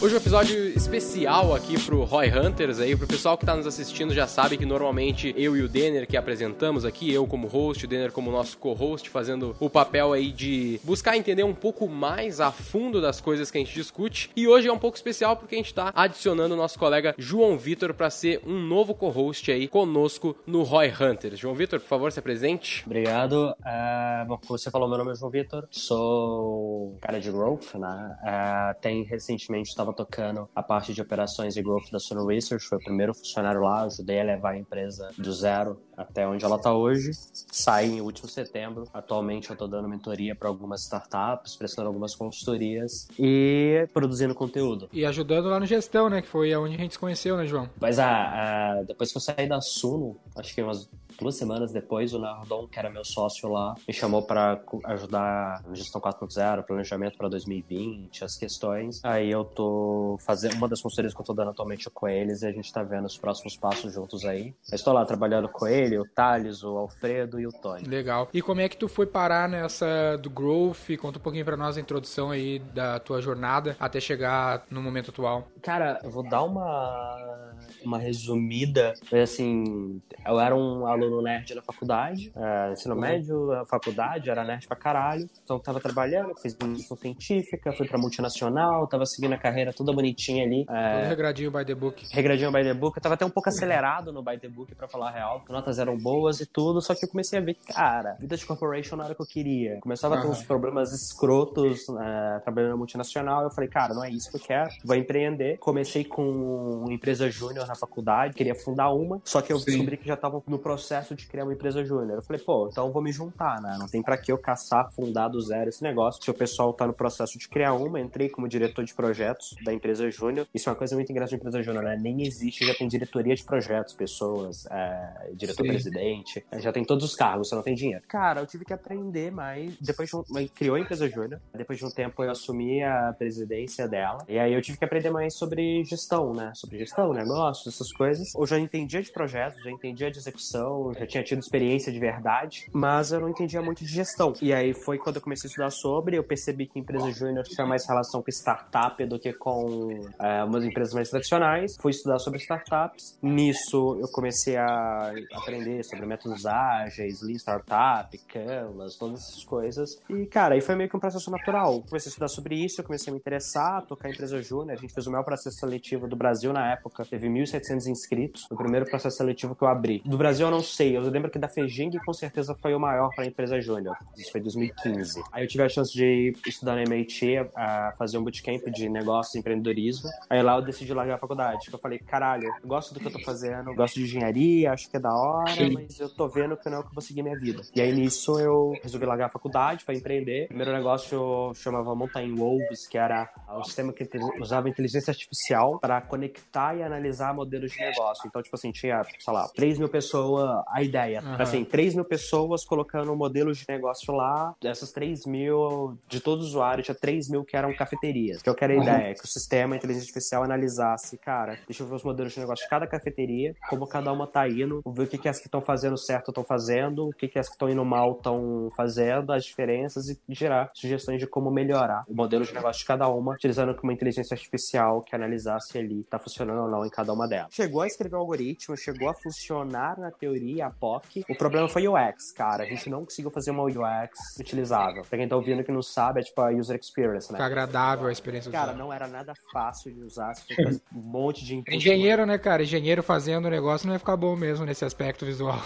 Hoje é um episódio especial aqui pro Roy Hunters aí, pro pessoal que tá nos assistindo já sabe que normalmente eu e o Denner que apresentamos aqui, eu como host, o Denner como nosso co-host, fazendo o papel aí de buscar entender um pouco mais a fundo das coisas que a gente discute. E hoje é um pouco especial porque a gente tá adicionando o nosso colega João Vitor para ser um novo co-host aí conosco no Roy Hunters. João Vitor, por favor, se apresente. Obrigado. Uh, bom, como você falou, meu nome é João Vitor, sou cara de growth, né? Uh, tem recentemente tocando a parte de operações e growth da Suno Research, foi o primeiro funcionário lá, ajudei a levar a empresa do zero até onde ela está hoje. Saí em último setembro. Atualmente eu estou dando mentoria para algumas startups, prestando algumas consultorias e produzindo conteúdo. E ajudando lá no gestão, né? Que foi onde a gente se conheceu, né, João? Mas ah, depois que eu saí da Suno, acho que umas duas semanas depois, o Nardon, que era meu sócio lá, me chamou para ajudar na gestão 4.0, planejamento para 2020, as questões. Aí eu tô fazendo uma das consultorias que eu tô dando atualmente com eles e a gente tá vendo os próximos passos juntos aí. Eu estou lá trabalhando com ele, o Thales, o Alfredo e o Tony. Legal. E como é que tu foi parar nessa do growth? Conta um pouquinho para nós a introdução aí da tua jornada até chegar no momento atual. Cara, eu vou dar uma uma resumida. Assim, eu era um aluno nerd na faculdade, é, ensino uhum. médio, faculdade, era nerd pra caralho. Então tava trabalhando, fiz iniciação científica, fui pra multinacional, tava seguindo a carreira toda bonitinha ali. É, Todo regradinho by the book. Regradinho by the book. Eu tava até um pouco acelerado no by the book, pra falar a real. Notas eram boas e tudo, só que eu comecei a ver que, cara, vida de corporation não era o que eu queria. Começava uhum. a ter uns problemas escrotos né, trabalhando na multinacional. Eu falei, cara, não é isso que eu quero, vou empreender. Comecei com empresa júnior na faculdade, queria fundar uma, só que eu Sim. descobri que já tava no processo de criar uma empresa júnior. Eu falei, pô, então eu vou me juntar, né? Não tem para que eu caçar, fundar do zero esse negócio. Se o pessoal tá no processo de criar uma, entrei como diretor de projetos da empresa júnior. Isso é uma coisa muito engraçada de empresa júnior, né? Nem existe, já tem diretoria de projetos, pessoas, é, diretor-presidente, já tem todos os cargos, você não tem dinheiro. Cara, eu tive que aprender mais. Depois de um, criou a empresa júnior, depois de um tempo eu assumi a presidência dela, e aí eu tive que aprender mais sobre gestão, né? Sobre gestão, negócios, essas coisas. Eu já entendia de projetos, já entendia de execução, já tinha tido experiência de verdade, mas eu não entendia muito de gestão. E aí foi quando eu comecei a estudar sobre, eu percebi que empresa júnior tinha mais relação com startup do que com é, umas empresas mais tradicionais. Fui estudar sobre startups. Nisso eu comecei a aprender sobre métodos ágeis, Lean Startup, Canvas, todas essas coisas. E, cara, aí foi meio que um processo natural. Comecei a estudar sobre isso, eu comecei a me interessar, tocar empresa júnior. A gente fez o maior processo seletivo do Brasil na época. Teve 1.700 inscritos no primeiro processo seletivo que eu abri. Do Brasil eu não sei, eu lembro que da Fejing com certeza foi o maior para a empresa júnior. Isso foi em 2015. Aí eu tive a chance de estudar no MIT, a fazer um bootcamp de negócios e empreendedorismo. Aí lá eu decidi largar a faculdade. Eu falei, caralho, eu gosto do que eu tô fazendo, gosto de engenharia, acho que é da hora, Sim. mas eu tô vendo que não é o que eu vou seguir minha vida. E aí nisso eu resolvi largar a faculdade para empreender. O primeiro negócio chamava Mountain Wolves, que era um sistema que usava inteligência artificial para conectar e analisar modelos de negócio. Então, tipo assim, tinha, sei lá, 3 mil pessoas, a ideia. Uhum. Assim, 3 mil pessoas colocando modelos de negócio lá. Dessas 3 mil, de todos os usuários, tinha 3 mil que eram cafeterias. Que eu quero a uhum. ideia, que o sistema, a inteligência artificial, analisasse, cara, deixa eu ver os modelos de negócio de cada cafeteria, como cada uma tá indo, ver o que, que as que estão fazendo certo estão fazendo, o que, que as que estão indo mal estão fazendo, as diferenças e gerar sugestões de como melhorar o modelo de negócio de cada uma, utilizando uma inteligência artificial que analisasse ali tá funcionando ou não em cada uma delas. Chegou a escrever o algoritmo, chegou a funcionar na teoria, a POC. O problema foi o UX, cara. A gente não conseguiu fazer uma UX utilizável. Pra quem tá ouvindo que não sabe, é tipo a user experience, né? Fica agradável a experiência Cara, não era nada fácil de usar. Você tinha que fazer um monte de input. Engenheiro, né, cara? Engenheiro fazendo o negócio não vai ficar bom mesmo nesse aspecto visual.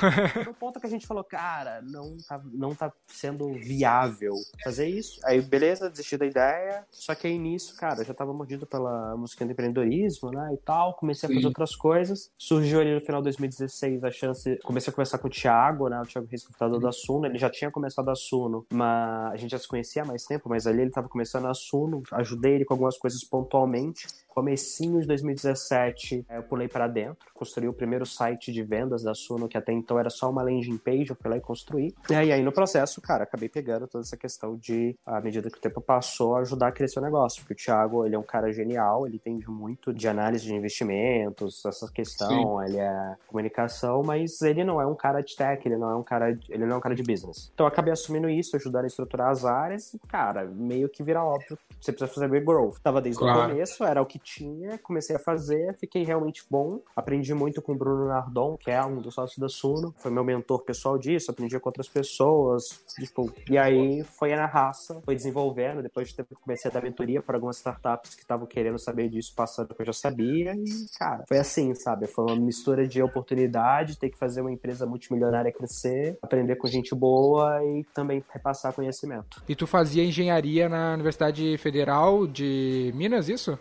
no ponto que a gente falou, cara, não tá, não tá sendo viável fazer isso. Aí, beleza, desisti da ideia. Só que aí nisso, cara, eu já tava mordido pela música do empreendedorismo, né, e tal. Comecei a fazer outras coisas. Surgiu ali no final de 2016 a chance. Comecei a conversar com o Thiago, né? O Thiago Reis, computador da Suno. Ele já tinha começado a Suno, mas a gente já se conhecia há mais tempo, mas ali ele tava começando a Suno. Ajudei ele com algumas coisas pontualmente. Comecinho de 2017, eu pulei para dentro, construí o primeiro site de vendas da Suno, que até então era só uma landing page, eu fui lá e construí. E aí, no processo, cara, acabei pegando toda essa questão de, à medida que o tempo passou, ajudar a crescer o negócio. Porque o Thiago, ele é um cara genial, ele entende muito de análise de investimentos, essa questão, Sim. ele é comunicação, mas ele não é um cara de tech, ele não é um cara, ele não é um cara de business. Então eu acabei assumindo isso, ajudando a estruturar as áreas, e, cara, meio que vira óbvio você precisa fazer big growth. Tava desde claro. o começo, era o que tinha, comecei a fazer, fiquei realmente bom. Aprendi muito com o Bruno Nardon, que é um dos sócios da Suno, foi meu mentor pessoal disso, aprendi com outras pessoas, tipo, e aí foi na raça, foi desenvolvendo, depois de ter, comecei a dar mentoria para algumas startups que estavam querendo saber disso, passando que eu já sabia, e, cara, foi assim, sabe? Foi uma mistura de oportunidade, ter que fazer uma empresa multimilionária crescer, aprender com gente boa e também repassar conhecimento. E tu fazia engenharia na Universidade Federal de Minas, isso?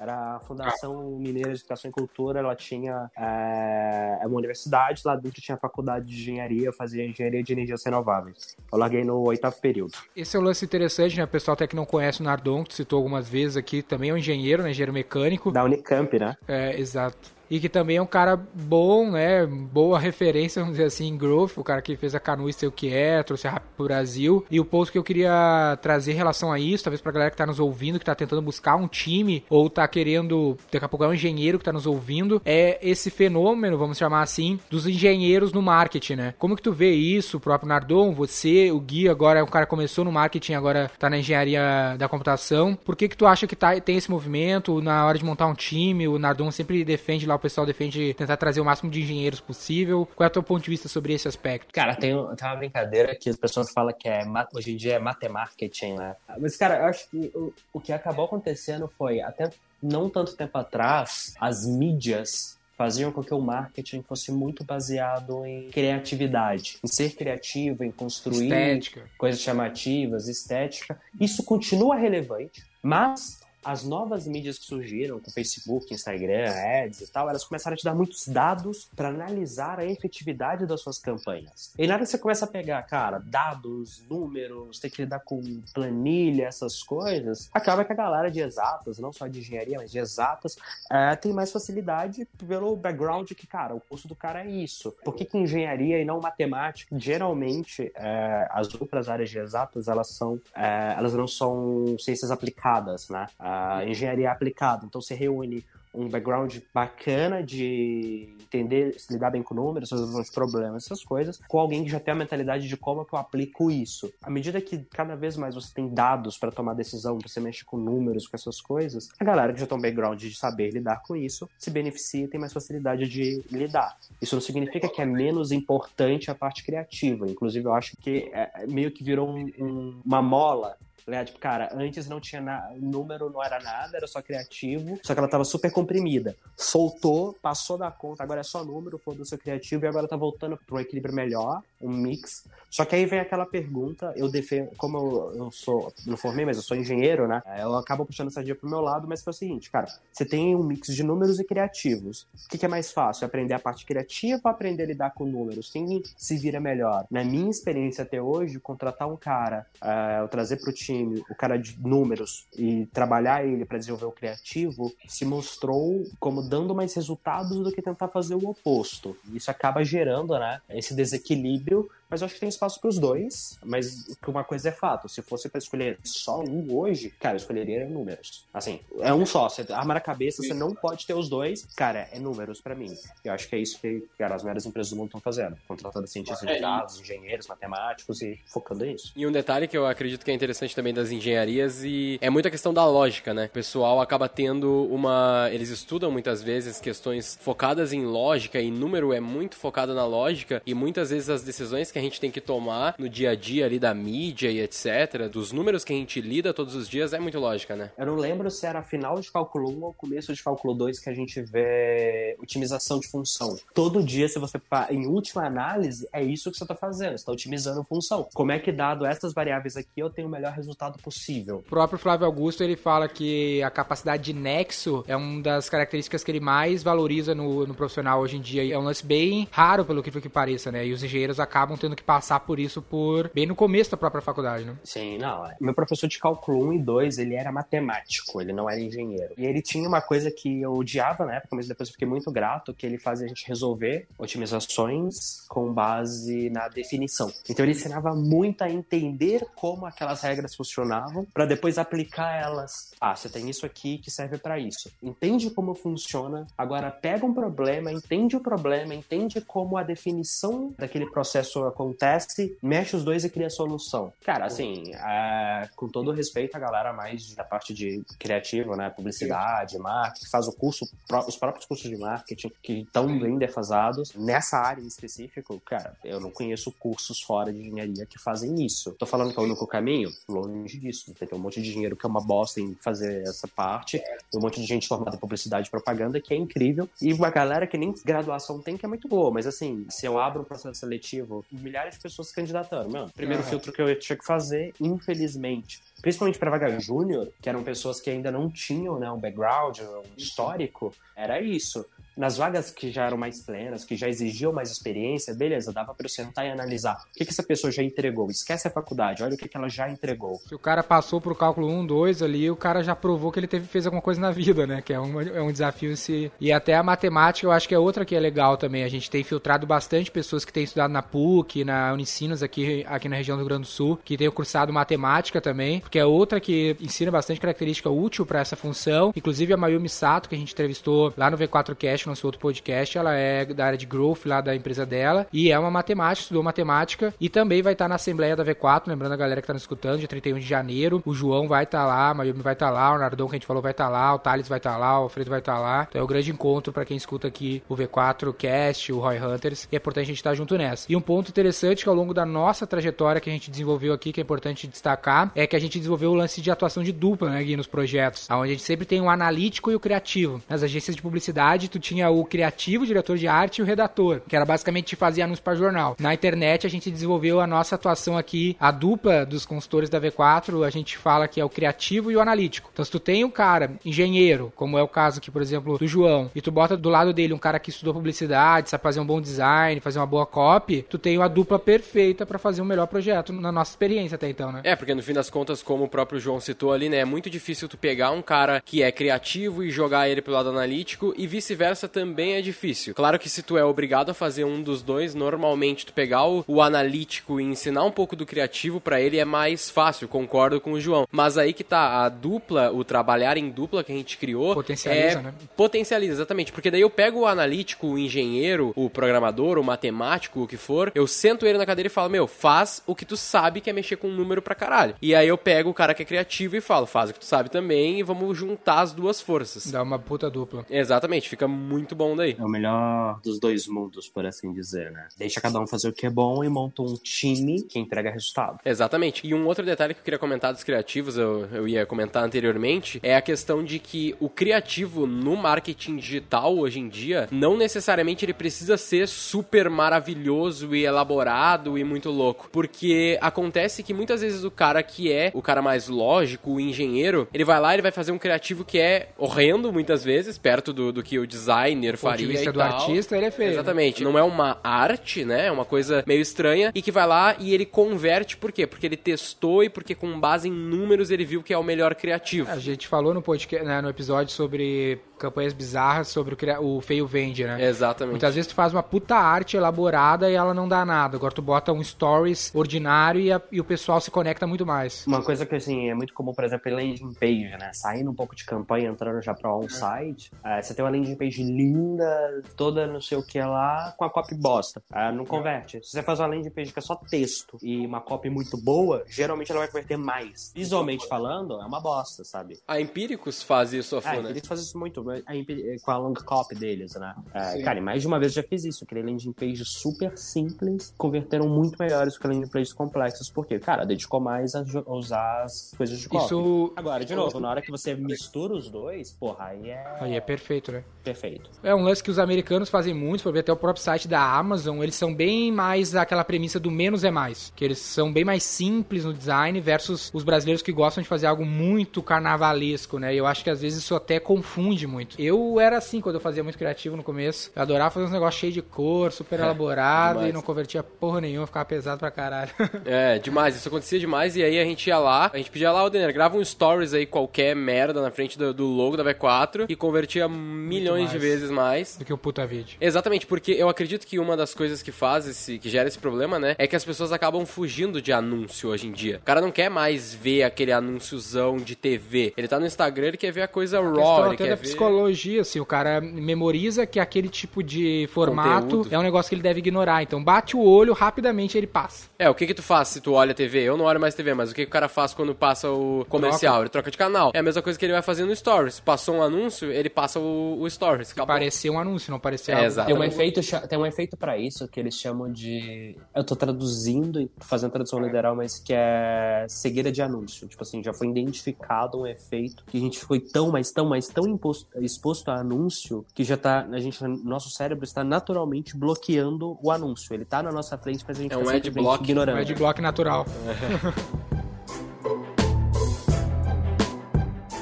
Era a Fundação Mineira de Educação e Cultura, ela tinha é, uma universidade, lá dentro tinha a faculdade de engenharia, eu fazia engenharia de energias renováveis. Eu larguei no oitavo período. Esse é um lance interessante, né? O pessoal até que não conhece o Nardon, que citou algumas vezes aqui, também é um engenheiro, né? Engenheiro mecânico. Da Unicamp, né? É, exato e que também é um cara bom, né? Boa referência, vamos dizer assim, em growth, o cara que fez a Canu e sei o que é, trouxe a pro Brasil. E o post que eu queria trazer em relação a isso, talvez pra galera que tá nos ouvindo, que tá tentando buscar um time, ou tá querendo, daqui a pouco é um engenheiro que tá nos ouvindo, é esse fenômeno, vamos chamar assim, dos engenheiros no marketing, né? Como que tu vê isso, o próprio Nardon, você, o Gui, agora o cara começou no marketing, agora tá na engenharia da computação. Por que que tu acha que tá, tem esse movimento na hora de montar um time? O Nardon sempre defende lá pessoal defende tentar trazer o máximo de engenheiros possível. Qual é o teu ponto de vista sobre esse aspecto? Cara, tem, tem uma brincadeira que as pessoas falam que é hoje em dia é matemarketing, né? Mas, cara, eu acho que o, o que acabou acontecendo foi, até não tanto tempo atrás, as mídias faziam com que o marketing fosse muito baseado em criatividade, em ser criativo, em construir estética. coisas chamativas, estética. Isso continua relevante, mas as novas mídias que surgiram, com Facebook, Instagram, ads e tal, elas começaram a te dar muitos dados para analisar a efetividade das suas campanhas. E nada você começa a pegar, cara, dados, números, ter que lidar com planilha, essas coisas, acaba que a galera de exatas, não só de engenharia, mas de exatas, é, tem mais facilidade pelo background que, cara, o curso do cara é isso. Por que, que engenharia e não matemática? Geralmente, é, as outras áreas de exatas, elas são, é, elas não são ciências aplicadas, né? A engenharia aplicada. Então você reúne um background bacana de entender, se lidar bem com números, resolver os problemas, essas coisas, com alguém que já tem a mentalidade de como é que eu aplico isso. À medida que cada vez mais você tem dados para tomar decisão, você mexe com números, com essas coisas, a galera que já tem um background de saber lidar com isso se beneficia e tem mais facilidade de lidar. Isso não significa que é menos importante a parte criativa. Inclusive, eu acho que é, meio que virou um, um, uma mola né? Tipo, cara, antes não tinha nada, número não era nada, era só criativo, só que ela tava super comprimida. Soltou, passou da conta, agora é só número, foda-se criativo, e agora tá voltando para um equilíbrio melhor, um mix. Só que aí vem aquela pergunta, eu defendo, como eu, eu sou, não formei, mas eu sou engenheiro, né? Eu acabo puxando essa dia pro meu lado, mas foi o seguinte, cara, você tem um mix de números e criativos. O que, que é mais fácil? Aprender a parte criativa ou aprender a lidar com números? Quem se vira melhor? Na minha experiência até hoje, contratar um cara, uh, eu trazer pro time time, o cara de números, e trabalhar ele para desenvolver o criativo, se mostrou como dando mais resultados do que tentar fazer o oposto. Isso acaba gerando, né, esse desequilíbrio mas eu acho que tem espaço para os dois. Mas uma coisa é fato: se fosse para escolher só um hoje, cara, eu escolheria números. Assim, é um só. Você arma na cabeça, você não pode ter os dois. Cara, é números para mim. Eu acho que é isso que, cara, as maiores empresas do mundo estão fazendo: contratando cientistas de é, dados, engenheiros, matemáticos e focando nisso. E um detalhe que eu acredito que é interessante também das engenharias e é muita questão da lógica, né? O pessoal acaba tendo uma. Eles estudam muitas vezes questões focadas em lógica e número é muito focado na lógica e muitas vezes as decisões que a gente tem que tomar no dia a dia ali da mídia e etc., dos números que a gente lida todos os dias, é muito lógica, né? Eu não lembro se era final de cálculo 1 ou começo de cálculo 2 que a gente vê otimização de função. Todo dia, se você, em última análise, é isso que você está fazendo, você está otimizando função. Como é que, dado essas variáveis aqui, eu tenho o melhor resultado possível? O próprio Flávio Augusto, ele fala que a capacidade de nexo é uma das características que ele mais valoriza no, no profissional hoje em dia. É um lance bem raro, pelo que, que pareça, né? E os engenheiros acabam tendo tendo que passar por isso por bem no começo da própria faculdade, né? Sim, não. É. Meu professor de cálculo 1 e 2, ele era matemático, ele não era engenheiro. E ele tinha uma coisa que eu odiava na época, mas depois eu fiquei muito grato, que ele fazia a gente resolver otimizações com base na definição. Então ele ensinava muito a entender como aquelas regras funcionavam para depois aplicar elas. Ah, você tem isso aqui que serve para isso. Entende como funciona, agora pega um problema, entende o problema, entende como a definição daquele processo acontece, mexe os dois e cria a solução. Cara, assim, é, com todo respeito à galera mais da parte de criativo, né, publicidade, marketing, faz o curso, os próprios cursos de marketing que estão bem defasados, nessa área em específico, cara, eu não conheço cursos fora de engenharia que fazem isso. Tô falando que é o único caminho? Longe disso. Tem um monte de dinheiro que é uma bosta em fazer essa parte, tem um monte de gente formada em publicidade e propaganda que é incrível, e uma galera que nem graduação tem que é muito boa, mas assim, se eu abro um processo seletivo, milhares de pessoas se candidatando, meu, primeiro uhum. filtro que eu tinha que fazer, infelizmente, principalmente para vaga júnior, que eram pessoas que ainda não tinham né, um background, um histórico, era isso. Nas vagas que já eram mais plenas, que já exigiam mais experiência, beleza, dava para eu sentar e analisar o que, que essa pessoa já entregou. Esquece a faculdade, olha o que, que ela já entregou. Se o cara passou pro cálculo 1, 2 ali, o cara já provou que ele teve, fez alguma coisa na vida, né? Que é um, é um desafio se. E até a matemática, eu acho que é outra que é legal também. A gente tem filtrado bastante pessoas que têm estudado na PUC, na Unicinos aqui, aqui na região do Rio Grande do Sul, que tem cursado matemática também, porque é outra que ensina bastante característica útil para essa função. Inclusive a Mayumi Sato, que a gente entrevistou lá no V4Cast, nosso outro podcast, ela é da área de growth lá da empresa dela e é uma matemática, estudou matemática e também vai estar na Assembleia da V4, lembrando a galera que está nos escutando, dia 31 de janeiro. O João vai estar lá, a Mayumi vai estar lá, o Nardon que a gente falou vai estar lá, o Thales vai estar lá, o Alfredo vai estar lá. Então é o um grande encontro para quem escuta aqui o V4Cast, o Roy Hunters, e é importante a gente estar junto nessa. E um ponto interessante que ao longo da nossa trajetória que a gente desenvolveu aqui, que é importante destacar, é que a gente desenvolveu o lance de atuação de dupla, né, Gui, nos projetos, onde a gente sempre tem um analítico e o criativo. Nas agências de publicidade, tu tinha o criativo, o diretor de arte e o redator, que era basicamente fazer anúncio para jornal. Na internet, a gente desenvolveu a nossa atuação aqui, a dupla dos consultores da V4, a gente fala que é o criativo e o analítico. Então, se tu tem um cara, engenheiro, como é o caso aqui, por exemplo, do João, e tu bota do lado dele um cara que estudou publicidade, sabe fazer um bom design, fazer uma boa copy, tu tem a dupla perfeita para fazer um melhor projeto, na nossa experiência até então, né? É, porque no fim das contas, como o próprio João citou ali, né, é muito difícil tu pegar um cara que é criativo e jogar ele pro lado analítico e vice-versa também é difícil. Claro que se tu é obrigado a fazer um dos dois, normalmente tu pegar o, o analítico e ensinar um pouco do criativo para ele é mais fácil, concordo com o João. Mas aí que tá, a dupla, o trabalhar em dupla que a gente criou. Potencializa, é, né? Potencializa, exatamente. Porque daí eu pego o analítico, o engenheiro, o programador, o matemático, o que for, eu sento ele na cadeira e falo, meu, faz o que tu sabe que é mexer com um número pra caralho. E aí eu pego o cara que é criativo e falo, faz o que tu sabe também e vamos juntar as duas forças. Dá uma puta dupla. Exatamente, fica muito bom daí. É o melhor dos dois mundos, por assim dizer, né? Deixa cada um fazer o que é bom e monta um time que entrega resultado. Exatamente. E um outro detalhe que eu queria comentar dos criativos, eu, eu ia comentar anteriormente, é a questão de que o criativo no marketing digital hoje em dia, não necessariamente ele precisa ser super maravilhoso e elaborado e muito louco. Porque acontece que muitas vezes o cara que é o cara mais lógico, o engenheiro, ele vai lá e ele vai fazer um criativo que é horrendo muitas vezes, perto do, do que o designer faria. De vista do tal. artista, ele é feio. Exatamente. Não é uma arte, né? É uma coisa meio estranha e que vai lá e ele converte por quê? Porque ele testou e porque com base em números ele viu que é o melhor criativo. A gente falou no podcast, né, no episódio sobre campanhas bizarras sobre o, o feio vende, né? Exatamente. Muitas vezes tu faz uma puta arte elaborada e ela não dá nada. Agora tu bota um stories ordinário e, a, e o pessoal se conecta muito mais. Uma coisa que, assim, é muito comum, por exemplo, em landing page, né? Saindo um pouco de campanha, entrando já pra on-site, é, você tem uma landing page linda, toda não sei o que lá, com a copy bosta. É, não converte. Se você faz uma landing page que é só texto e uma copy muito boa, geralmente ela vai converter mais. Visualmente falando, é uma bosta, sabe? A Empíricos faz isso, a É, Funa. eles fazem isso muito, a com a long copy deles, né? É, cara, e mais de uma vez eu já fiz isso. Criei landing pages super simples, converteram muito melhores que landing pages complexas, porque, cara, dedicou mais a a usar as coisas de copy. Isso Agora, de novo, na hora que você mistura os dois, porra, aí é aí é perfeito, né? perfeito. É um lance que os americanos fazem muito, for ver até o próprio site da Amazon, eles são bem mais aquela premissa do menos é mais, que eles são bem mais simples no design versus os brasileiros que gostam de fazer algo muito carnavalesco, né? E eu acho que às vezes isso até confunde muito. Muito. Eu era assim quando eu fazia muito criativo no começo. Eu adorava fazer uns negócios cheios de cor, super é, elaborado demais. e não convertia porra nenhuma, ficava pesado pra caralho. é, demais. Isso acontecia demais e aí a gente ia lá, a gente pedia lá, o Denner, grava um stories aí, qualquer merda na frente do, do logo da V4 e convertia milhões de vezes mais. Do que o puta vídeo. Exatamente, porque eu acredito que uma das coisas que faz esse, que gera esse problema, né, é que as pessoas acabam fugindo de anúncio hoje em dia. O cara não quer mais ver aquele anúnciozão de TV. Ele tá no Instagram, ele quer ver a coisa raw, ele quer ver... psicologia, assim, o cara memoriza que aquele tipo de formato Conteúdo. é um negócio que ele deve ignorar. Então bate o olho, rapidamente ele passa. É, o que que tu faz se tu olha a TV? Eu não olho mais TV, mas o que, que o cara faz quando passa o comercial? Troca. Ele troca de canal. É a mesma coisa que ele vai fazer no Stories. Passou um anúncio, ele passa o, o Stories. Parecer um anúncio, não parecer é, algo. Tem um efeito, tem um efeito para isso que eles chamam de... Eu tô traduzindo e fazendo tradução literal, mas que é cegueira de anúncio. Tipo assim, já foi identificado um efeito que a gente foi tão, mas tão, mas tão imposto, exposto a anúncio que já tá, a gente, nosso cérebro está naturalmente bloqueando o anúncio. Ele tá na nossa frente, mas a gente é um tá adblock, ignorando. Um adblock natural.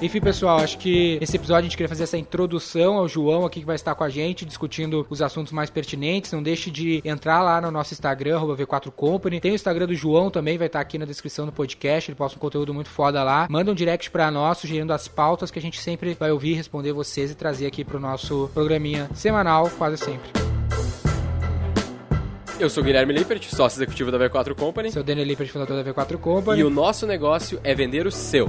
Enfim, pessoal, acho que esse episódio a gente queria fazer essa introdução ao João aqui que vai estar com a gente, discutindo os assuntos mais pertinentes. Não deixe de entrar lá no nosso Instagram, V4Company. Tem o Instagram do João também, vai estar aqui na descrição do podcast. Ele posta um conteúdo muito foda lá. Manda um direct para nós, sugerindo as pautas que a gente sempre vai ouvir, responder vocês e trazer aqui pro nosso programinha semanal, quase sempre. Eu sou o Guilherme Lippert, sócio executivo da V4 Company. Sou o Daniel Lippert, fundador da V4 Company. E o nosso negócio é vender o seu.